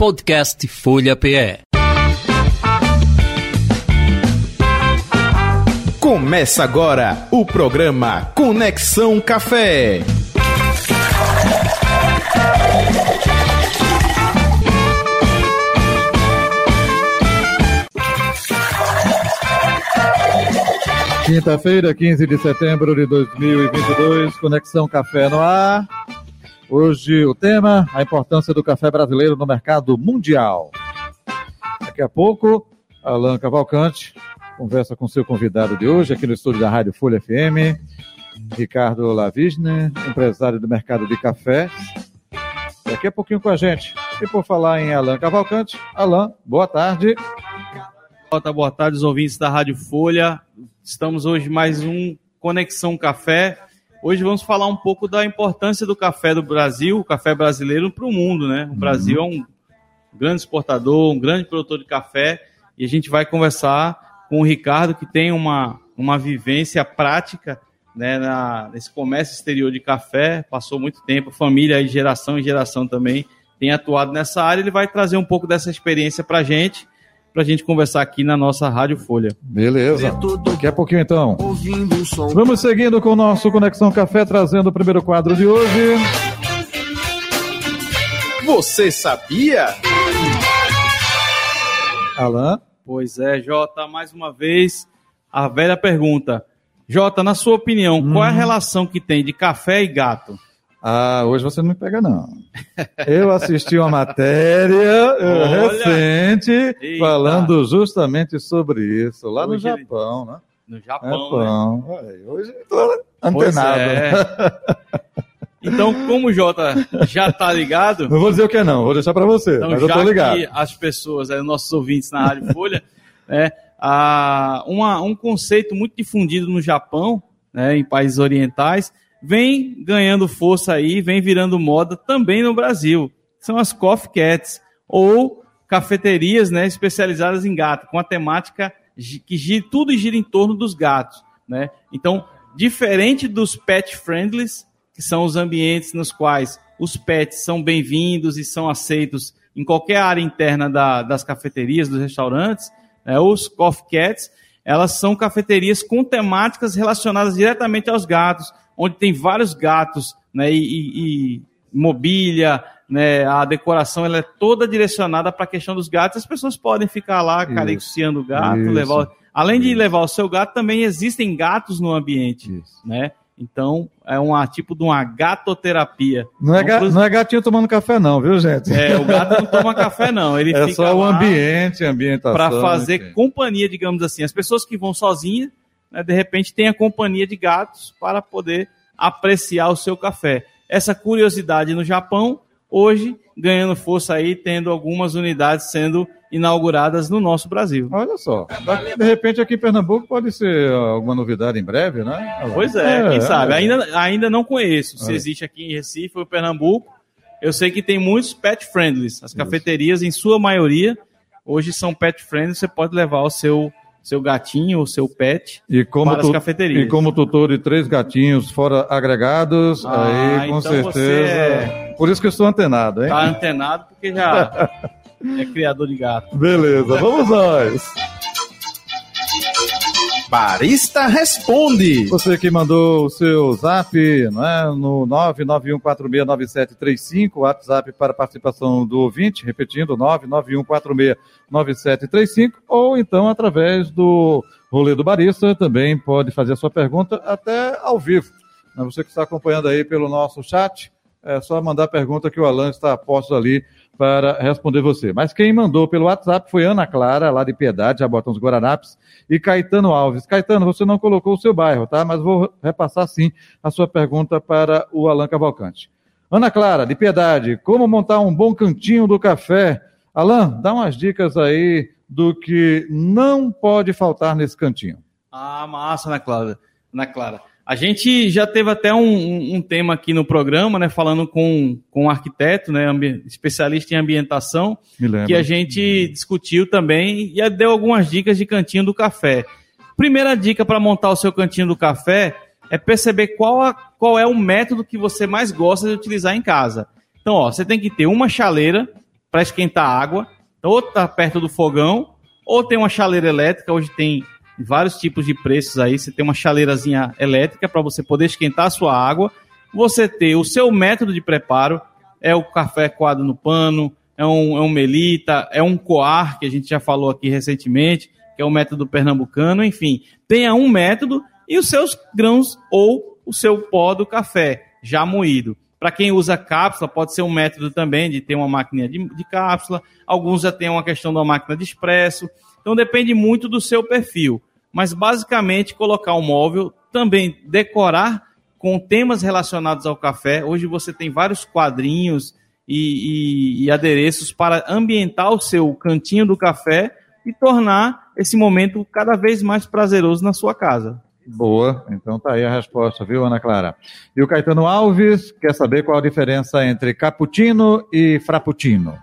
Podcast Folha PE. Começa agora o programa Conexão Café. Quinta-feira, 15 de setembro de 2022, Conexão Café no ar. Hoje o tema, a importância do café brasileiro no mercado mundial. Daqui a pouco, Alan Cavalcante conversa com seu convidado de hoje aqui no estúdio da Rádio Folha FM, Ricardo Lavisne, empresário do mercado de café. Daqui a pouquinho com a gente. E por falar em Alan Cavalcante, Alan, boa tarde. Boa tarde, os ouvintes da Rádio Folha. Estamos hoje mais um Conexão Café. Hoje vamos falar um pouco da importância do café do Brasil, o café brasileiro para o mundo, né? O Brasil é um grande exportador, um grande produtor de café e a gente vai conversar com o Ricardo que tem uma, uma vivência prática né, na, nesse comércio exterior de café, passou muito tempo, família de geração em geração também tem atuado nessa área. Ele vai trazer um pouco dessa experiência para a gente para a gente conversar aqui na nossa Rádio Folha. Beleza. Daqui a pouquinho então. Vamos seguindo com o nosso Conexão Café, trazendo o primeiro quadro de hoje. Você sabia? Alan? Pois é, Jota, mais uma vez, a velha pergunta. Jota, na sua opinião, hum. qual é a relação que tem de café e gato? Ah, hoje você não me pega, não. Eu assisti uma matéria Olha, recente eita. falando justamente sobre isso, lá hoje no Japão, né? No Japão. Japão. Né? Hoje estou antenado. É. Então, como o Jota já está ligado. Não vou dizer o que é, não, vou deixar para você, então, mas eu estou ligado. Que as pessoas, é, nossos ouvintes na Rádio Folha, é, a, uma, um conceito muito difundido no Japão, né, em países orientais, vem ganhando força aí, vem virando moda também no Brasil. São as coffee cats, ou cafeterias né, especializadas em gato, com a temática que gira, tudo gira em torno dos gatos. Né? Então, diferente dos pet friendlies, que são os ambientes nos quais os pets são bem-vindos e são aceitos em qualquer área interna da, das cafeterias, dos restaurantes, né, os coffee cats, elas são cafeterias com temáticas relacionadas diretamente aos gatos, onde tem vários gatos, né, e, e, mobília, né, a decoração ela é toda direcionada para a questão dos gatos. As pessoas podem ficar lá acariciando o gato, isso, levar, além de levar o seu gato, também existem gatos no ambiente, isso. né? Então, é um tipo de uma gatoterapia. Não é, não é gatinho tomando café, não, viu, gente? É, o gato não toma café, não. Ele é só o ambiente, a ambientação. Para fazer enfim. companhia, digamos assim. As pessoas que vão sozinhas, né, de repente tem a companhia de gatos para poder apreciar o seu café. Essa curiosidade no Japão, hoje ganhando força aí, tendo algumas unidades sendo inauguradas no nosso Brasil. Olha só, de repente aqui em Pernambuco pode ser alguma novidade em breve, né? Pois é, é quem sabe. É. Ainda, ainda não conheço se existe aqui em Recife ou Pernambuco. Eu sei que tem muitos pet friendlies. As cafeterias, em sua maioria, hoje são pet friendly. Você pode levar o seu seu gatinho, o seu pet, e como para as cafeterias. E como tutor de três gatinhos fora agregados, ah, aí com então certeza. Por isso que eu estou antenado, hein? Está antenado porque já é criador de gato. Beleza, vamos nós. Barista Responde. Você que mandou o seu zap não é? no 991469735, WhatsApp para participação do ouvinte, repetindo, 991469735, ou então através do Rolê do Barista, também pode fazer a sua pergunta até ao vivo. Você que está acompanhando aí pelo nosso chat, é só mandar a pergunta que o Alan está posto ali para responder você. Mas quem mandou pelo WhatsApp foi Ana Clara, lá de Piedade, já botam os Guararapes, e Caetano Alves. Caetano, você não colocou o seu bairro, tá? Mas vou repassar sim a sua pergunta para o Alan Cavalcante. Ana Clara, de Piedade, como montar um bom cantinho do café? Alan, dá umas dicas aí do que não pode faltar nesse cantinho. Ah, massa, Ana Clara. Ana Clara. A gente já teve até um, um, tema aqui no programa, né, falando com, com um arquiteto, né, especialista em ambientação, que a gente discutiu também e deu algumas dicas de cantinho do café. Primeira dica para montar o seu cantinho do café é perceber qual, a, qual é o método que você mais gosta de utilizar em casa. Então, ó, você tem que ter uma chaleira, para esquentar água, ou perto do fogão, ou tem uma chaleira elétrica, hoje tem vários tipos de preços aí, você tem uma chaleirazinha elétrica para você poder esquentar a sua água, você ter o seu método de preparo, é o café coado no pano, é um, é um melita, é um coar, que a gente já falou aqui recentemente, que é o método pernambucano, enfim, tenha um método e os seus grãos ou o seu pó do café já moído. Para quem usa cápsula, pode ser um método também de ter uma máquina de, de cápsula. Alguns já têm uma questão da máquina de expresso. Então depende muito do seu perfil. Mas basicamente colocar um móvel, também decorar com temas relacionados ao café. Hoje você tem vários quadrinhos e, e, e adereços para ambientar o seu cantinho do café e tornar esse momento cada vez mais prazeroso na sua casa. Boa, então tá aí a resposta, viu, Ana Clara? E o Caetano Alves quer saber qual a diferença entre cappuccino e frappuccino.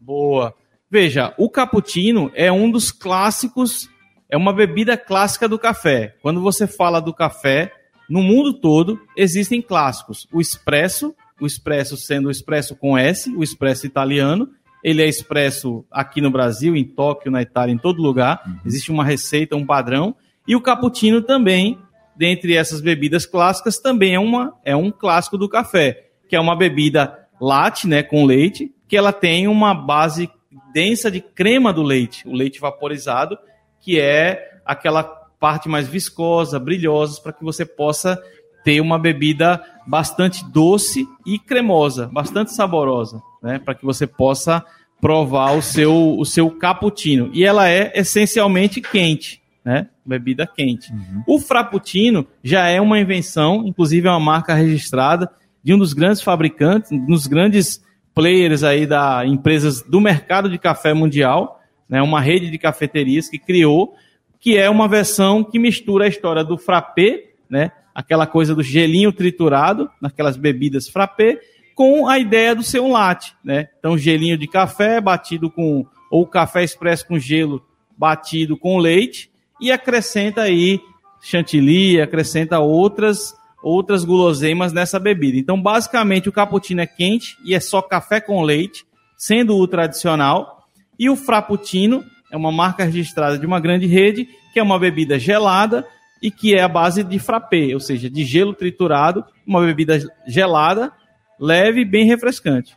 Boa. Veja, o cappuccino é um dos clássicos, é uma bebida clássica do café. Quando você fala do café, no mundo todo existem clássicos. O espresso, o espresso sendo o espresso com S, o espresso italiano, ele é expresso aqui no Brasil, em Tóquio, na Itália, em todo lugar. Uhum. Existe uma receita, um padrão. E o cappuccino também, dentre essas bebidas clássicas, também é, uma, é um clássico do café, que é uma bebida latte, né, com leite, que ela tem uma base densa de crema do leite, o leite vaporizado, que é aquela parte mais viscosa, brilhosa, para que você possa ter uma bebida bastante doce e cremosa, bastante saborosa, né, para que você possa provar o seu, o seu cappuccino. E ela é essencialmente quente né? Bebida quente. Uhum. O Frappuccino já é uma invenção, inclusive é uma marca registrada de um dos grandes fabricantes, um dos grandes players aí da empresas do mercado de café mundial, né? Uma rede de cafeterias que criou, que é uma versão que mistura a história do frappé, né? Aquela coisa do gelinho triturado, naquelas bebidas frappé, com a ideia do ser um latte, né? Então, gelinho de café batido com ou café expresso com gelo batido com leite e acrescenta aí chantilly, acrescenta outras outras guloseimas nessa bebida. Então, basicamente, o cappuccino é quente e é só café com leite, sendo o tradicional, e o frappuccino é uma marca registrada de uma grande rede, que é uma bebida gelada e que é a base de frappé, ou seja, de gelo triturado, uma bebida gelada, leve e bem refrescante.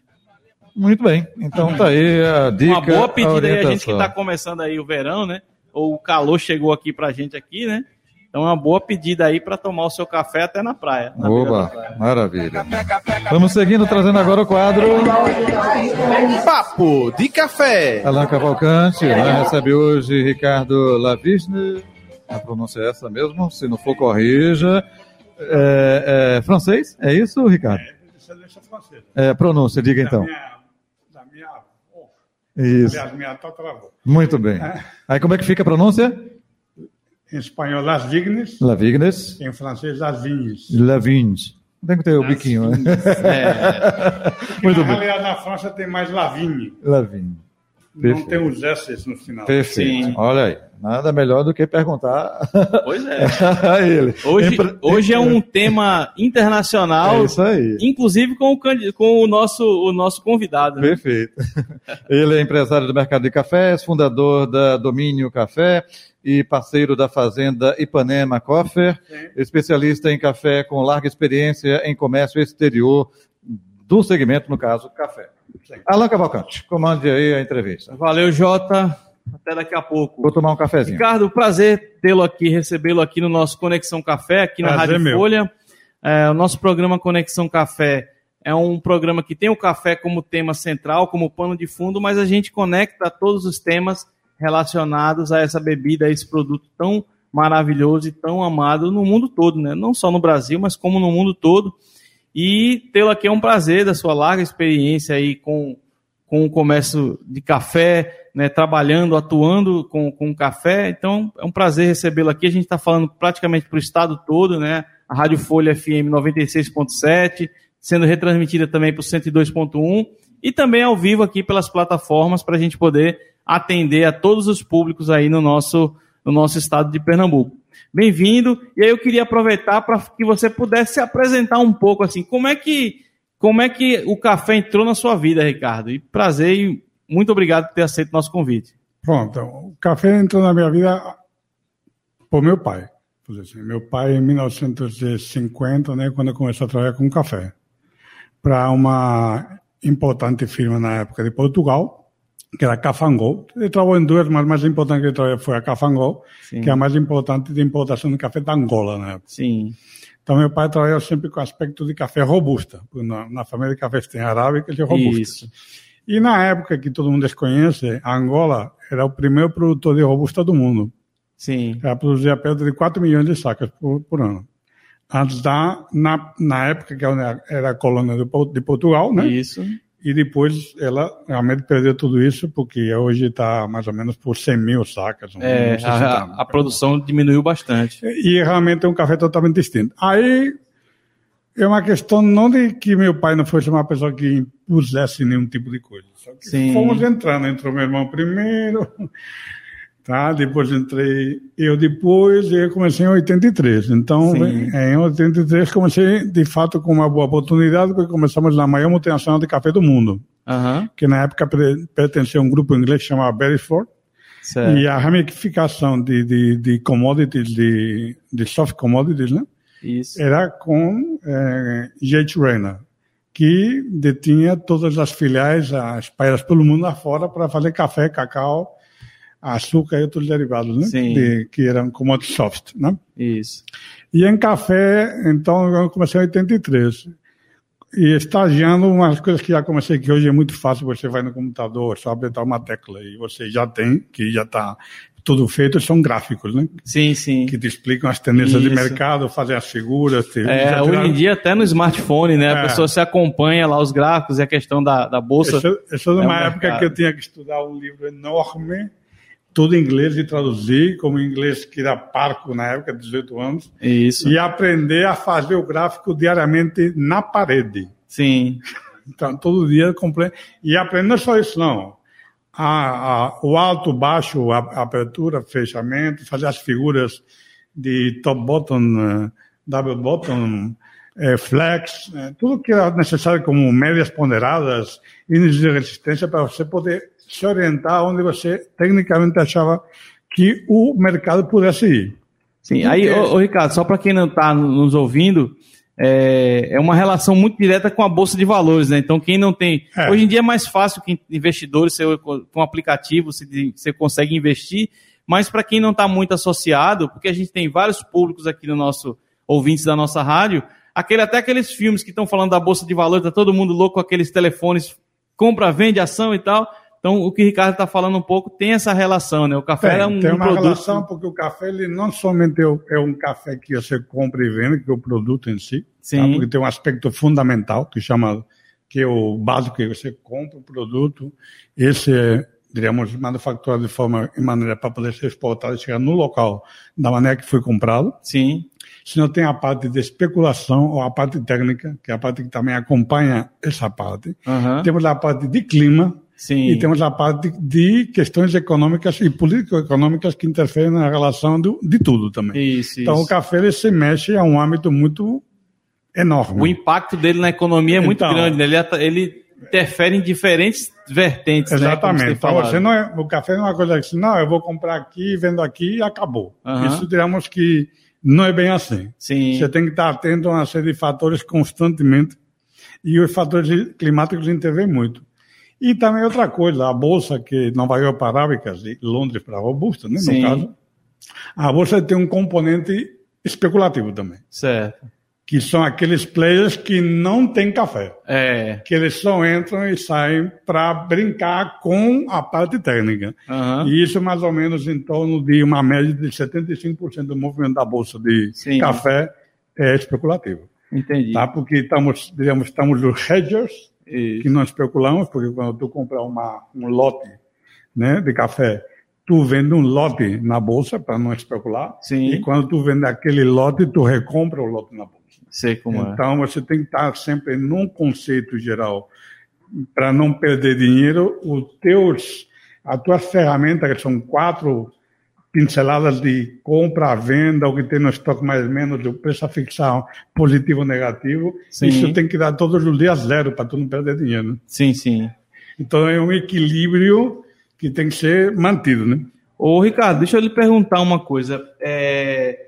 Muito bem. Então tá aí a dica. Uma boa pedida aí a gente que está começando aí o verão, né? ou o calor chegou aqui pra gente aqui, né? Então é uma boa pedida aí para tomar o seu café até na praia. Na Oba, praia. maravilha. Vamos seguindo, trazendo agora o quadro. Papo de Café. Alain Cavalcante, né? recebe hoje Ricardo Lavigne. A pronúncia é essa mesmo, se não for, corrija. É, é, francês? É isso, Ricardo? É, é pronúncia, diga então. Isso. Aliás, minha tá travou. Muito bem. É. Aí como é que fica a pronúncia? Em espanhol, Las Vignes. Las Vignes. Em francês, Las Vignes. Las Vignes. Tem que ter o biquinho, né? É. Muito na bem. realidade, na França tem mais Lavigne. Lavigne. Perfeito. Não tem os S no final. Perfeito. Sim. Olha aí. Nada melhor do que perguntar pois é. a ele. Hoje, hoje é um tema internacional. É isso aí. Inclusive com o, com o, nosso, o nosso convidado. Né? Perfeito. Ele é empresário do mercado de cafés, fundador da Domínio Café e parceiro da Fazenda Ipanema Coffer, especialista em café com larga experiência em comércio exterior do segmento, no caso, café. Alan Cavalcante, comande aí a entrevista. Valeu, Jota. Até daqui a pouco. Vou tomar um cafezinho. Ricardo, prazer tê-lo aqui, recebê-lo aqui no nosso Conexão Café, aqui na prazer Rádio meu. Folha. É, o nosso programa Conexão Café é um programa que tem o café como tema central, como pano de fundo, mas a gente conecta todos os temas relacionados a essa bebida, a esse produto tão maravilhoso e tão amado no mundo todo, né? Não só no Brasil, mas como no mundo todo. E tê-lo aqui é um prazer da sua larga experiência aí com, com o comércio de café, né, trabalhando, atuando com, com café. Então é um prazer recebê-lo aqui. A gente está falando praticamente para o estado todo, né? A Rádio Folha FM 96.7, sendo retransmitida também para o 102.1 e também ao vivo aqui pelas plataformas para a gente poder atender a todos os públicos aí no nosso, no nosso estado de Pernambuco bem-vindo. E aí eu queria aproveitar para que você pudesse se apresentar um pouco assim, como é que como é que o café entrou na sua vida, Ricardo? E prazer e muito obrigado por ter aceito nosso convite. Pronto, o café entrou na minha vida por meu pai. Assim. Meu pai, em 1950, né, quando começou a trabalhar com café, para uma importante firma na época de Portugal, que era Cafangol. Ele trabalhou em duas, mas a mais importante que ele trabalhou foi a Cafangol, Sim. que é a mais importante de importação de café da Angola na época. Sim. Então, meu pai trabalhou sempre com aspecto de café robusta. Na, na família de cafés tem arábica e robusta. Isso. E na época que todo mundo desconhece, a Angola era o primeiro produtor de robusta do mundo. Sim. Ela produzia perto de 4 milhões de sacas por, por ano. Antes da, na, na época que era a colônia de, de Portugal, né? Isso. E depois ela realmente perdeu tudo isso, porque hoje está mais ou menos por 100 mil sacas. É, a, a, produção diminuiu bastante. E realmente é um café totalmente distinto. Aí é uma questão não de que meu pai não fosse uma pessoa que impusesse nenhum tipo de coisa. Só que Sim. fomos entrando, entrou meu irmão primeiro, tá? Depois entrei eu depois eu comecei em 83. Então, Sim. em 83 comecei de fato com uma boa oportunidade porque começamos na maior multinacional de café do mundo, uhum. que na época pertencia a um grupo inglês chamado Beresford. Certo. E a ramificação de, de, de commodities, de, de soft commodities, né? Isso. Era com é, J. Rayner, que detinha todas as filiais espalhadas pelo mundo afora para fazer café, cacau, açúcar e outros derivados, né? Sim. De, que eram como soft, né? Isso. E em café, então, eu comecei em 83. E estagiando umas coisas que já comecei, que hoje é muito fácil, você vai no computador, só apertar uma tecla e você já tem, que já está tudo feito, são gráficos, né? Sim, sim. Que te explicam as tendências Isso. de mercado, fazer as figuras. Te, é, hoje em dia até no smartphone, né? É. A pessoa se acompanha lá os gráficos e a questão da, da bolsa. Isso, isso é uma é época mercado. que eu tinha que estudar um livro enorme tudo em inglês e traduzir, como inglês que era parco na época, 18 anos. Isso. E aprender a fazer o gráfico diariamente na parede. Sim. Então, todo dia completo. E aprender não só isso, não. A, a, o alto, baixo, a, a, abertura, fechamento, fazer as figuras de top bottom, uh, double bottom, uh, flex, uh, tudo que era necessário como médias ponderadas, índices de resistência para você poder se orientar onde você tecnicamente achava que o mercado pudesse ir. Sim, aí, ô, ô Ricardo, só para quem não está nos ouvindo, é, é, uma relação muito direta com a Bolsa de Valores, né? Então, quem não tem. É. Hoje em dia é mais fácil que investidores, você, com um aplicativo, você, você consegue investir, mas para quem não está muito associado, porque a gente tem vários públicos aqui no nosso ouvintes da nossa rádio, aquele, até aqueles filmes que estão falando da Bolsa de Valores, tá todo mundo louco com aqueles telefones, compra, vende ação e tal. Então, o que o Ricardo está falando um pouco tem essa relação, né? O café tem, é um, tem uma um produto... relação porque o café ele não somente é, é um café que você compra e vende, que é o produto em si, tá? Sim. Tá? porque tem um aspecto fundamental que chama que é o básico que você compra o produto, esse é diríamos, manufaturado de forma e maneira para poder ser exportado e chegar no local da maneira que foi comprado. Sim. Se não tem a parte de especulação ou a parte técnica, que é a parte que também acompanha essa parte. Uhum. Temos a parte de clima, Sim. E temos a parte de questões econômicas e político-econômicas que interferem na relação do, de tudo também. Isso, então, isso. o café ele se mexe a um âmbito muito enorme. O impacto dele na economia é muito então, grande. Né? Ele, ele interfere em diferentes vertentes. Né, Exatamente. Né, então, você não é, o café não é uma coisa assim, não, eu vou comprar aqui, vendo aqui e acabou. Uhum. Isso, digamos que não é bem assim. Sim. Você tem que estar atento a uma série de fatores constantemente e os fatores climáticos intervêm muito. E também outra coisa, a bolsa que Nova York para arábicas e Londres para robusta, né, no caso, a bolsa tem um componente especulativo também. Certo. Que são aqueles players que não têm café. É. Que eles só entram e saem para brincar com a parte técnica. Uhum. E isso mais ou menos em torno de uma média de 75% do movimento da bolsa de Sim. café é especulativo. Entendi. Tá? Porque estamos, digamos, estamos os hedgers, Que não especulamos, porque quando tu compra uma, um lote né, de café, tu vende um lote na bolsa para não especular. Sim. E quando tu vende aquele lote, tu recompra o lote na bolsa. Sei como é. então você tem que estar sempre num conceito geral para não perder dinheiro. Os teus, as tuas ferramentas, que são quatro pinceladas de compra, venda, o que tem no estoque mais ou menos, o preço a fixar positivo ou negativo. Sim. Isso tem que dar todos os dias zero para tu não perder dinheiro. Né? Sim, sim. Então é um equilíbrio que tem que ser mantido, né? Ô, Ricardo, deixa eu lhe perguntar uma coisa. É,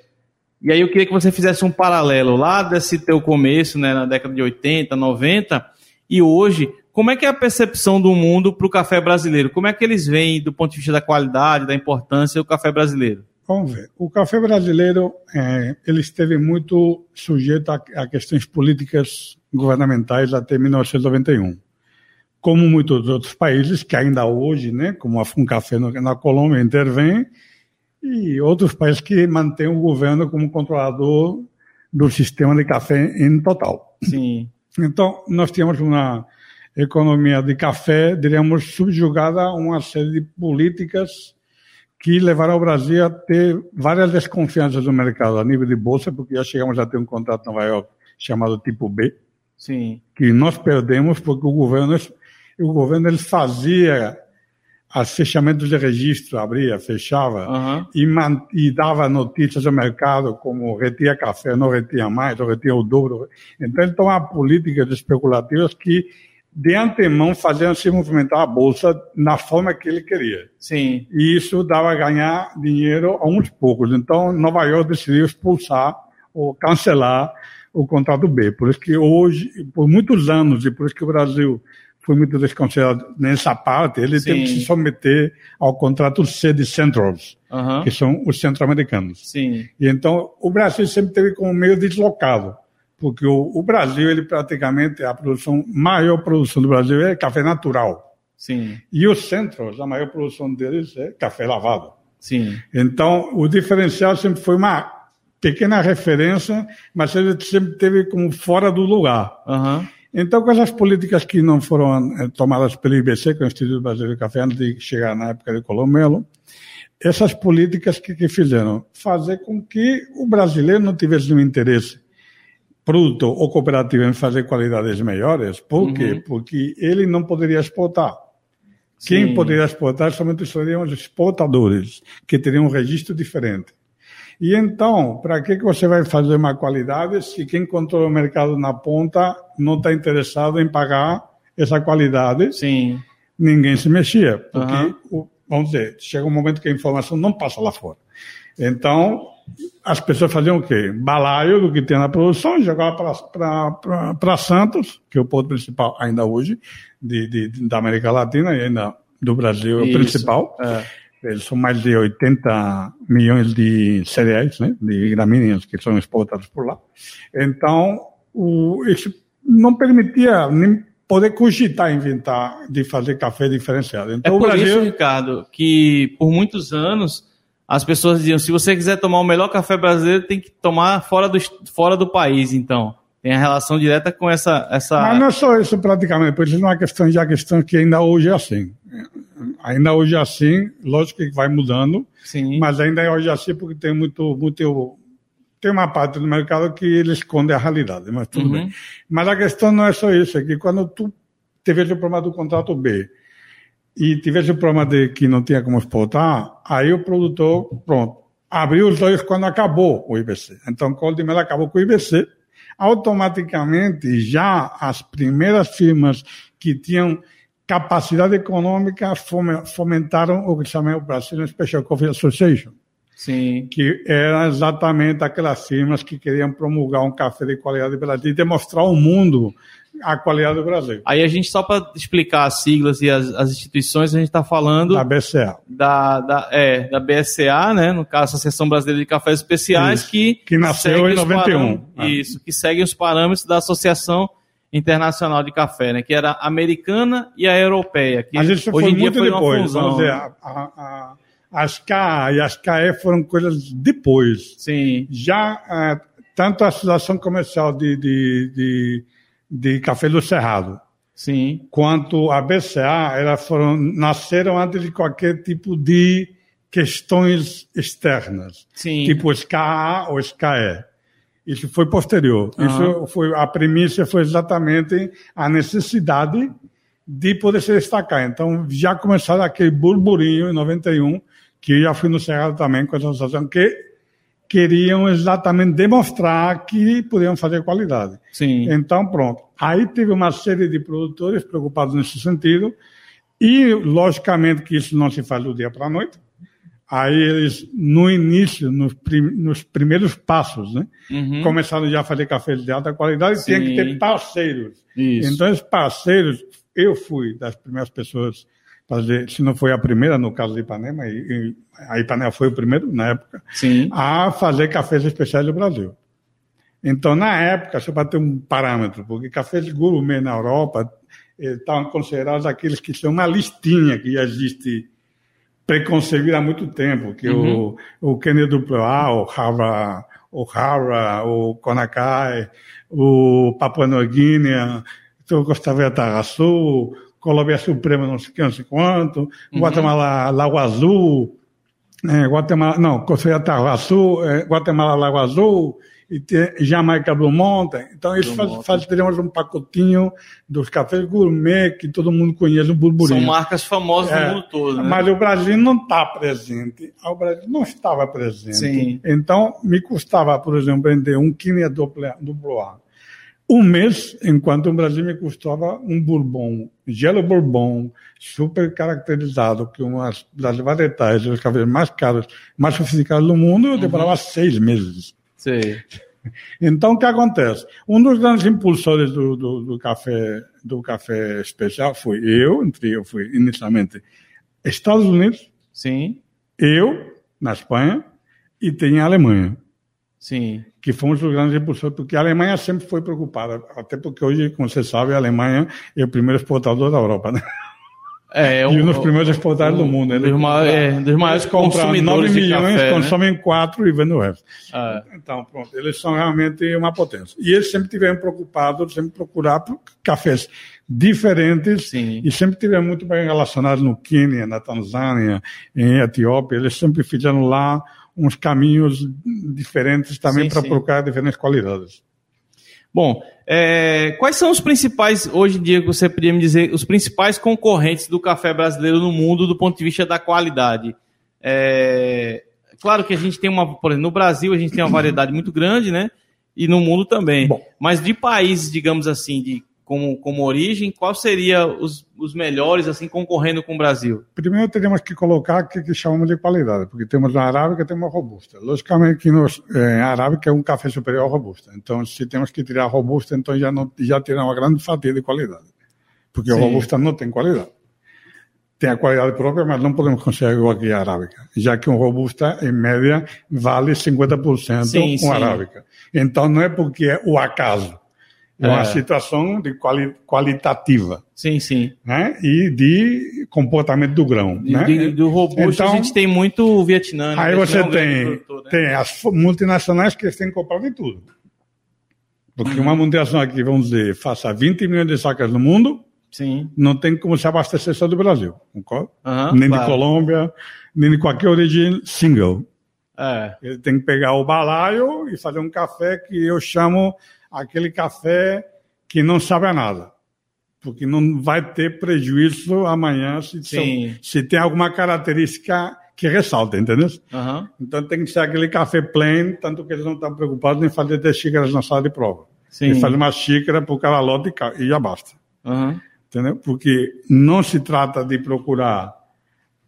E aí eu queria que você fizesse um paralelo lá desse teu começo, né, na década de 80, 90, e hoje, como é que é a percepção do mundo para o café brasileiro? Como é que eles veem do ponto de vista da qualidade, da importância do café brasileiro? Vamos ver. O café brasileiro é, ele esteve muito sujeito a, a questões políticas governamentais até 1991, como muitos outros países que ainda hoje, né, como a Funcafé na Colômbia intervém e outros países que mantêm o governo como controlador do sistema de café em total. Sim, Então, nós tínhamos uma economia de café, diríamos, subjugada a uma série de políticas que levaram o Brasil a ter várias desconfianças no mercado, a nível de bolsa, porque já chegamos a ter um contrato em Nova York chamado tipo B, sim, que nós perdemos porque o governo, o governo ele fazia os fechamentos de registro, abria, fechava, aham, e, man- e dava notícias ao mercado como retia café, não retia mais, ou retia o dobro. Então, ele tomava políticas especulativas que, de antemão, faziam se movimentar a bolsa na forma que ele queria. sim, E isso dava a ganhar dinheiro a uns poucos. Então, Nova York decidiu expulsar ou cancelar o contrato B. Por isso que hoje, por muitos anos, e por isso que o Brasil foi muito desconsiderado nessa parte, ele teve que Sim. se submeter ao contrato C de Centrals que são os centro-americanos. sim, E então o Brasil sempre teve como meio deslocado, porque o, o Brasil ele praticamente a produção maior produção do Brasil é café natural sim, e os centros a maior produção deles é café lavado. sim, Então o diferencial sempre foi uma pequena referência, mas ele sempre teve como fora do lugar. aham, Então, com essas políticas que não foram eh, tomadas pelo IBC, que é o Instituto Brasileiro de Café, antes de chegar na época de Colomelo, essas políticas que, que fizeram? Fazer com que o brasileiro não tivesse um interesse produtor ou cooperativo em fazer qualidades melhores. Por quê? Porque ele não poderia exportar. Quem Sim. poderia exportar somente seriam os exportadores, que teriam um registro diferente. E então, para que, que você vai fazer uma qualidade se quem controla o mercado na ponta não está interessado em pagar essa qualidade? sim, Ninguém se mexia, porque, Aham. o- vamos dizer, chega um momento que a informação não passa lá fora. Então, as pessoas faziam o quê? Balaio do que tem na produção, jogavam para Santos, que é o ponto principal ainda hoje, de, de- da América Latina e ainda do Brasil é o Isso. principal. é, Eles são mais de 80 milhões de cereais, né, de gramíneas que são exportados por lá. Então, o, isso não permitia nem poder cogitar inventar de fazer café diferenciado. É Então, o por isso, Brasil Ricardo, que por muitos anos as pessoas diziam: se você quiser tomar o melhor café brasileiro, tem que tomar fora do, fora do país, então. Tem a relação direta com essa. essa... Mas não é só isso praticamente, por isso não é questão já questão que ainda hoje é assim. Ainda hoje é assim, lógico que vai mudando, Sim. mas ainda é hoje assim porque tem muito, muito tem uma parte do mercado que ele esconde a realidade, mas tudo Uhum. bem. Mas a questão não é só isso, é que quando tu tivesse o problema do contrato B e tivesse o problema de que não tinha como exportar, aí o produtor, pronto, abriu os olhos quando acabou o IBC. Então, quando ele acabou com o IBC, automaticamente já as primeiras firmas que tinham capacidade econômica fome- fomentaram o que chama o Brazilian Special Coffee Association, Sim. que eram exatamente aquelas firmas que queriam promulgar um café de qualidade Brasil e demonstrar ao mundo a qualidade do Brasil, Aí a gente, só para explicar as siglas e as, as instituições, a gente está falando da BCA. da, da, é, da BSA, né? No caso, Associação Brasileira de Cafés Especiais, Isso. que, Que nasceu segue em os 91. parâmetros- Ah. Isso, que seguem os parâmetros da Associação Internacional de Café, né? Que era a americana e a europeia. Que Mas isso hoje foi em dia muito foi uma depois. fusão. Vamos dizer, né? a, a, a, as KA e as KE foram coisas depois. Sim, já eh, tanto a Associação Comercial de, de, de, de Café do Cerrado sim, quanto a BCA, elas foram, nasceram antes de qualquer tipo de questões externas, sim. tipo SKA ou SKE. Isso foi posterior. Isso foi a premissa foi exatamente a necessidade de poder se destacar. Então já começaram aquele burburinho em 91 que eu já fui no Cerrado também com essa associação, que queriam exatamente demonstrar que podiam fazer qualidade. Sim. Então, pronto. Aí teve uma série de produtores preocupados nesse sentido, e logicamente que isso não se faz do dia para a noite. Aí eles, no início, nos, prim nos primeiros passos, né, Uhum. começaram já a fazer cafés de alta qualidade e tinha que ter parceiros. Isso. Então, esses parceiros, eu fui das primeiras pessoas fazer, se não foi a primeira, no caso de Ipanema, e, e a Ipanema foi o primeiro, na época, Sim. a fazer cafés especiais do Brasil. Então, na época, só para ter um parâmetro, porque cafés gourmet na Europa eh, estavam considerados aqueles que são uma listinha que já existe preconcebida há muito tempo, que Uhum. o, o Kennedy A, o Hara, o Hara, o Konakai, o Papua Nova Guiné, o Costa Rica Sul, Colômbia Suprema não sei não sei quanto, Guatemala Lago Azul, é, Guatemala, não, Rica Sul, é, Guatemala Lago Azul, e tem Jamaica Blue Mountain. Então, Blue faz, faz, teremos um pacotinho dos cafés gourmet que todo mundo conhece, o burburinho. São marcas famosas É, no mundo todo, né? Mas o Brasil não está presente. O Brasil não estava presente. Sim. Então, me custava, por exemplo, vender um Quínia duplo duplo A. Um mês, enquanto o Brasil me custava um bourbon, gelo bourbon, super caracterizado, que uma das varietais dos cafés mais caros, mais sofisticados do mundo, eu demorava seis meses. Sei. Então, o que acontece? Um dos grandes impulsores do, do, do café do café especial foi eu, entre eu fui inicialmente Estados Unidos, Sim. eu na Espanha e tem a Alemanha, Sim. que fomos os grandes impulsores, porque a Alemanha sempre foi preocupada, até porque hoje, como você sabe, a Alemanha é o primeiro exportador da Europa, né? É, é e um, um dos primeiros exportadores do mundo. um dos maiores, é, dos maiores 9 consumidores de milhões, café, né? consomem 4 e vendem o resto. É. Então, pronto, eles são realmente uma potência. E eles sempre tiveram preocupados, sempre procurar cafés diferentes Sim. e sempre tiveram muito bem relacionados no Quênia, na Tanzânia, em Etiópia. Eles sempre fizeram lá uns caminhos diferentes também para procurar diferentes qualidades. Bom, é, quais são os principais, hoje em dia, que você poderia me dizer, os principais concorrentes do café brasileiro no mundo do ponto de vista da qualidade? É, claro que a gente tem uma, por exemplo, no Brasil a gente tem uma variedade muito grande, né? E no mundo também. Bom. Mas de países, digamos assim, de, como, como origem, qual seria os, os melhores, assim, concorrendo com o Brasil? Primeiro teríamos que colocar o que, que chamamos de qualidade, porque temos a arábica e temos a robusta. Logicamente que nos, eh, a arábica é um café superior à robusta. Então, se temos que tirar a robusta, então já, não, já terá uma grande fatia de qualidade. Porque a Sim. robusta não tem qualidade. Tem a qualidade própria, mas não podemos considerar igual que a arábica. Já que um robusta, em média, vale 50% Sim, com a arábica. Então, não é porque é o acaso. É, uma situação de quali, qualitativa Sim, sim. né? e de comportamento do grão. De- né? de- do robusto Então, a gente tem muito o Vietnã. né? Aí O você é um tem, produtor, né? tem as multinacionais que têm que comprar de tudo. Porque Uhum. uma multinacional que, vamos dizer, faça 20 milhões de sacas no mundo, Sim. não tem como se abastecer só do Brasil. Concorda? Aham, nem claro. de Colômbia, nem de qualquer origem single. É. Ele tem que pegar o balaio e fazer um café que eu chamo aquele café que não sabe a nada. Porque não vai ter prejuízo amanhã se, Sim. se tem alguma característica que ressalta, entendeu? Aham. Então tem que ser aquele café plain, tanto que eles não estão preocupados em fazer 10 xícaras na sala de prova. Sim. E fazer uma xícara por cada lote e já basta. Aham. Entendeu? Porque não se trata de procurar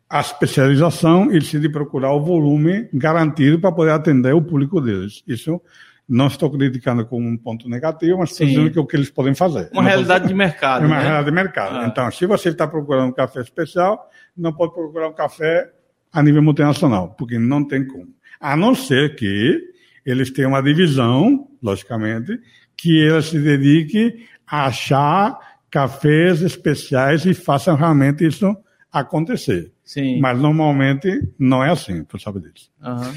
a especialização, e sim de procurar o volume garantido para poder atender o público deles. Isso não estou criticando como um ponto negativo, mas estou dizendo que é o que eles podem fazer. Uma Não realidade pode- de mercado. é uma né? realidade de mercado. Ah. Então, se você está procurando um café especial, não pode procurar um café a nível multinacional, porque não tem como. A não ser que eles tenham uma divisão, logicamente, que ela se dedique a achar cafés especiais e façam realmente isso acontecer. Sim. Mas normalmente não é assim, tu sabe disso. Aham.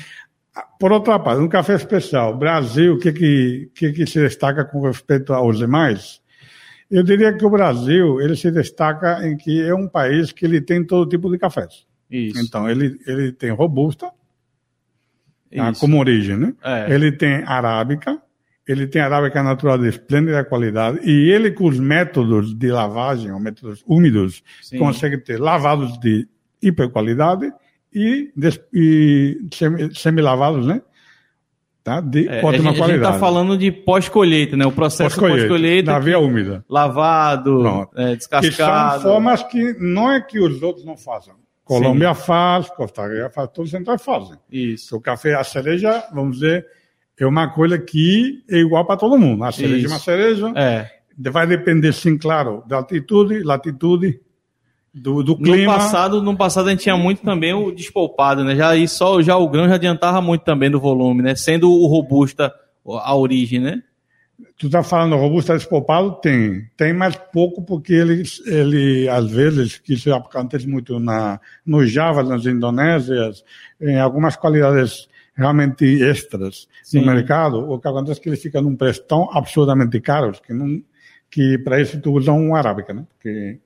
Por outra parte, um café especial, Brasil, o que, que, que, que se destaca com respeito aos demais? Eu diria que o Brasil, ele se destaca em que é um país que ele tem todo tipo de cafés. Isso. Então, ele, ele tem robusta, ah, Isso. como origem, né? É. Ele tem arábica, ele tem arábica natural de esplêndida qualidade, e ele com os métodos de lavagem, ou métodos úmidos, Sim. consegue ter lavados de hiperqualidade e, e semi- semi-lavados, né? Tá? De É, ótima a gente qualidade. tá falando de pós-colheita, né? O processo Pós-colheita, na via úmida. lavado, é, Que são descascado. formas que não é que os outros não façam. Colômbia faz, Costa Rica faz, todos os centrais fazem. Isso. O café, a cereja, vamos dizer, é uma coisa que é igual para todo mundo. A cereja Isso. é uma cereja, É. vai depender, sim, claro, da altitude, latitude, do, do No clima. passado, no passado a gente tinha muito também o despolpado, né? Já aí só já o grão já adiantava muito também do volume, né? Sendo o robusta a origem, né? Tu está falando robusta despolpado? Tem. Tem mais pouco porque ele, ele às vezes, que isso acontece muito na, no Java, nas Indonésias, em algumas qualidades realmente extras Sim. no mercado, o que acontece é que ele fica num preço tão absurdamente caro que, não, que para isso tu usa um arábica, né? Porque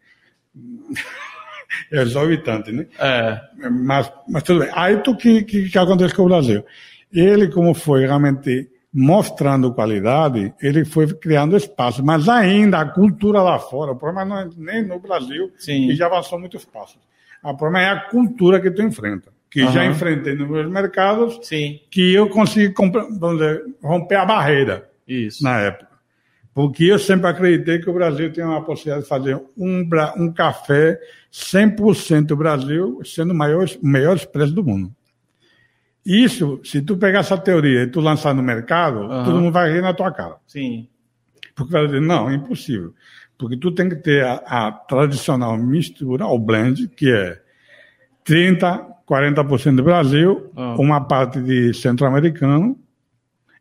é exorbitante, né? É. Mas, mas tudo bem. Aí tu que, que, que acontece com o Brasil? Ele, como foi realmente mostrando qualidade, ele foi criando espaço. Mas ainda a cultura lá fora, o problema não é nem no Brasil, Sim. que já avançou muitos passos. O problema é a cultura que tu enfrenta. Que já Aham. enfrentei nos meus mercados, Sim. que eu consegui dizer, romper a barreira Isso. na época. Porque eu sempre acreditei que o Brasil tem uma possibilidade de fazer um, um café 100% Brasil, sendo o maior, o melhor preço do mundo. Isso, se tu pegar essa teoria e tu lançar no mercado, Aham. todo mundo vai rir na tua cara. Sim. Porque vai dizer, não, é impossível. Porque tu tem que ter a, a tradicional mistura, o blend, que é 30%, 40% do Brasil, Ah. uma parte de centro-americano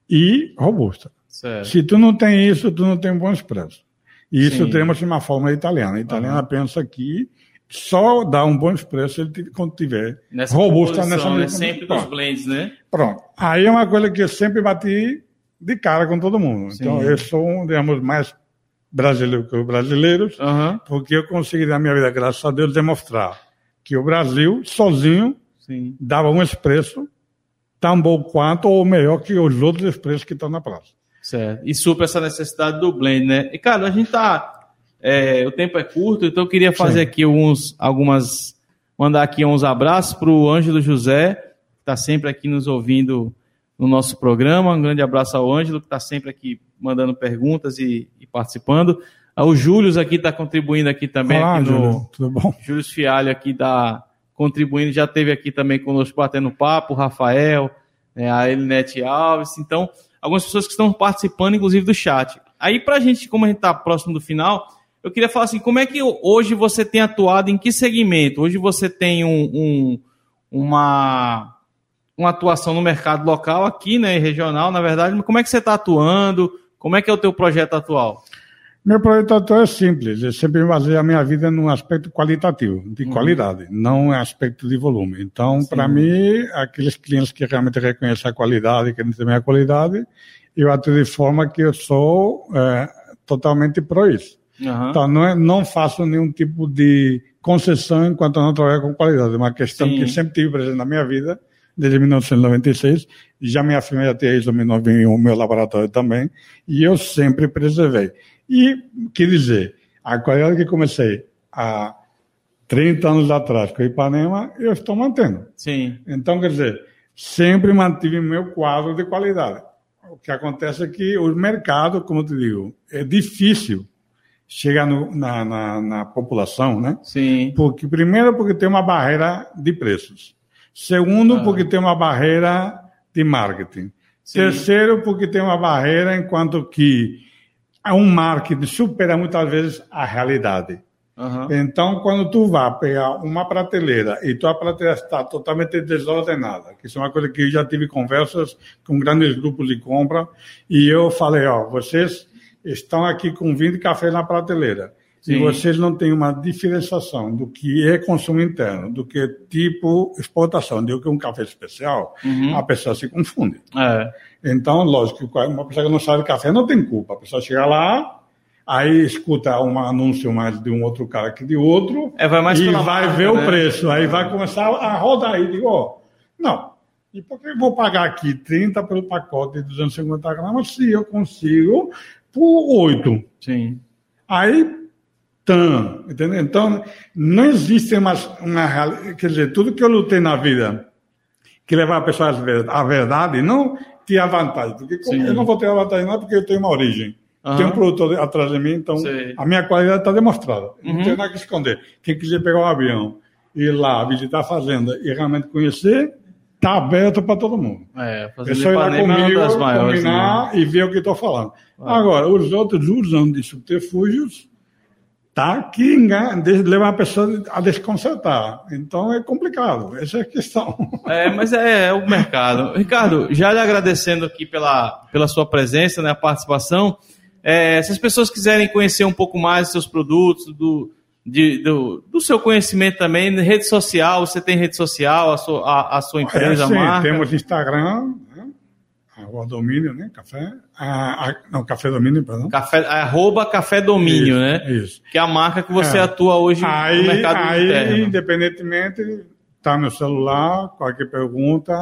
e robusta. Certo. Se tu não tem isso, tu não tem bons preços. E isso Sim. temos uma fórmula italiana. A italiana pensa que só dá um bom preço ele quando tiver Nessa robusta nessa né? Sempre Pronto. blends, né? Pronto. Aí é uma coisa que eu sempre bati de cara com todo mundo. Então Sim. eu sou, um, digamos, mais brasileiro que os brasileiros, Aham. porque eu consegui na minha vida, graças a Deus, demonstrar que o Brasil, sozinho, Sim. dava um expresso tão bom quanto ou melhor que os outros expressos que estão na praça. Certo. E supra essa necessidade do blend, né? E, cara, a gente tá. é, o tempo é curto, então eu queria fazer Sim. aqui uns, algumas. Mandar aqui uns abraços para o Ângelo José, que está sempre aqui nos ouvindo no nosso programa. Um grande abraço ao Ângelo, que está sempre aqui mandando perguntas e, e participando. Ah, O Júlio aqui está contribuindo aqui também Olá, aqui no, Júlio, tudo bom? Júlio Fialho aqui está contribuindo, já teve aqui também conosco batendo papo, o Rafael, né, a Elinete Alves, então, algumas pessoas que estão participando, inclusive, do chat. Aí, para a gente, como a gente está próximo do final, eu queria falar assim, como é que hoje você tem atuado, em que segmento? Hoje você tem um, um- uma, uma atuação no mercado local aqui, né, regional, na verdade, mas como é que você está atuando? Como é que é o teu projeto atual? Meu projeto atual é simples. Eu sempre baseio a minha vida num aspecto qualitativo, de qualidade, não em aspecto de volume. Então, para mim, aqueles clientes que realmente reconhecem a qualidade, que também a qualidade, eu atuo de forma que eu sou eh, totalmente pro isso. Aham. Então, não, é- não faço nenhum tipo de concessão enquanto não trabalho com qualidade. É uma questão Sim. que sempre tive presente na minha vida, desde 1996. Já minha já tinha isso em o meu laboratório também. E eu sempre preservei. E, quer dizer, a qualidade que comecei há 30 anos atrás com Ipanema, eu estou mantendo. Sim, Então, quer dizer, sempre mantive meu quadro de qualidade. O que acontece é que o mercado, como eu te digo, é difícil chegar no- na, na, na população, né? sim, Porque, primeiro, porque tem uma barreira de preços. Segundo, Ah. porque tem uma barreira de marketing. Sim. Terceiro, porque tem uma barreira enquanto que um marketing supera muitas vezes a realidade. aham, Então, quando tu vai pegar uma prateleira e tua prateleira está totalmente desordenada, que isso é uma coisa que eu já tive conversas com grandes grupos de compra, e eu falei, ó, vocês estão aqui com 20 cafés na prateleira, Sim. e vocês não têm uma diferenciação do que é consumo interno, do que é tipo exportação, do que é um café especial, Uhum. a pessoa se confunde. é, Então, lógico, uma pessoa que não sabe café não tem culpa. A pessoa chega lá, aí escuta um anúncio mais de um outro cara que de outro, É, vai mais e vai marca, ver né? o preço. Aí vai começar a rodar aí. Digo, ó, não. E por que eu vou pagar aqui 30 pelo pacote de 250 gramas se eu consigo por 8? Sim. Aí tão, entendeu? Então, não existe mais uma quer dizer, tudo que eu lutei na vida, que levar a pessoa à verdade, não tinha vantagem, porque como Sim. eu não vou ter a vantagem não, porque eu tenho uma origem. Aham. Tem um produtor atrás de mim, então Sei. a minha qualidade está demonstrada. Uhum. Não tem nada que esconder. Quem quiser pegar um avião, ir lá, visitar a fazenda e realmente conhecer, está aberto para todo mundo. É, É só ir lá é comigo, maiores. né? combinar e ver o que estou falando. Agora, os outros usam de subterfúgios tá, que engan- de- levam a pessoa a desconcertar. Então é complicado. Essa é a questão. É, mas é, é o mercado. Ricardo, já lhe agradecendo aqui pela, pela sua presença, né, a participação. É, se as pessoas quiserem conhecer um pouco mais dos seus produtos, do, de- do, do seu conhecimento também, rede social, você tem rede social, a sua, a, a sua empresa, É, a sim, marca? temos Instagram, Arroba domínio, né? Café. Ah, ah, não, café domínio, perdão. Café, arroba Café Domínio, Isso, né? Isso. Que é a marca que você É. atua hoje Aí, no mercado aí interno. independentemente, tá no celular, qualquer pergunta.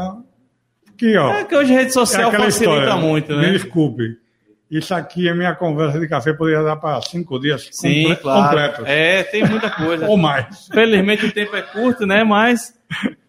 Aqui, ó. É que hoje a rede social aquela facilita história, muito, Me né? desculpe. Isso aqui, a minha conversa de café poderia dar para cinco dias Sim, comple- claro. completos. É, tem muita coisa. Ou mais. Felizmente o tempo é curto, né? Mas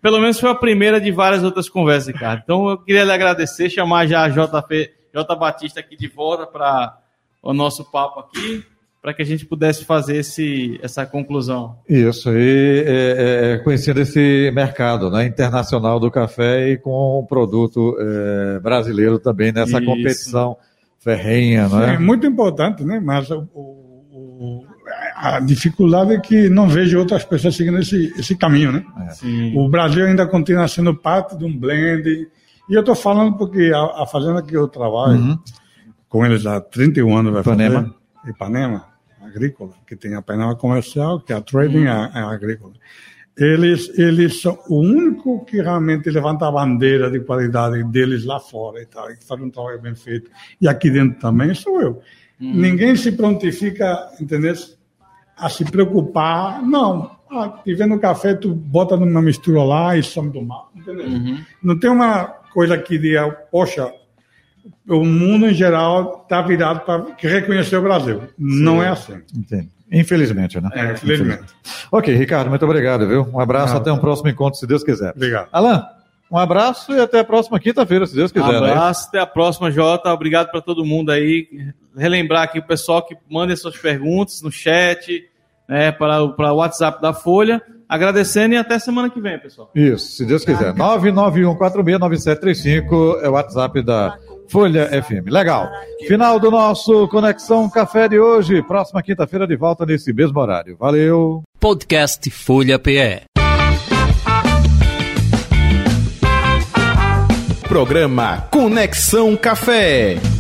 pelo menos foi a primeira de várias outras conversas, Ricardo. Então eu queria lhe agradecer, chamar já a JP, J Batista aqui de volta para o nosso papo aqui, para que a gente pudesse fazer esse, essa conclusão. Isso, e é, é, conhecendo esse mercado né, internacional do café e com o produto é, brasileiro também nessa Isso. competição ferrenha, não É é? muito importante, né? Mas o- o- o- a dificuldade é que não vejo outras pessoas seguindo esse, esse caminho, né? Sim. O Brasil ainda continua sendo parte de um blend. E eu estou falando porque a, a fazenda que eu trabalho, Uhum. com eles há 31 anos, vai Ipanema. fazer, Ipanema, agrícola, que tem a Ipanema comercial, que é a trading é, é agrícola. Eles, eles são o único que realmente levanta a bandeira de qualidade deles lá fora e tal, e que faz um trabalho bem feito. E aqui dentro também sou eu. Ninguém se prontifica, entendeu? A se preocupar. Não, ah, te vendo café, tu bota numa mistura lá e some do mar. Entendeu? Não tem uma coisa que diga, poxa, o mundo em geral está virado para que reconhecer o Brasil. Não é assim. Entendo. Infelizmente, né? É, infelizmente. Ok, Ricardo, muito obrigado, viu? Um abraço, Não. até um próximo encontro, se Deus quiser. Obrigado. Alan, um abraço e até a próxima quinta-feira, se Deus quiser. né? Abraço, até a próxima, Jota. Obrigado para todo mundo aí. Relembrar aqui o pessoal que mandem suas perguntas no chat, né, para, o- para o WhatsApp da Folha. Agradecendo e até semana que vem, pessoal. Isso, se Deus quiser. 991469735 é o WhatsApp da Folha FM. Legal. Final do nosso Conexão Café de hoje. Próxima quinta-feira de volta nesse mesmo horário. Valeu. Podcast Folha PE. Programa Conexão Café.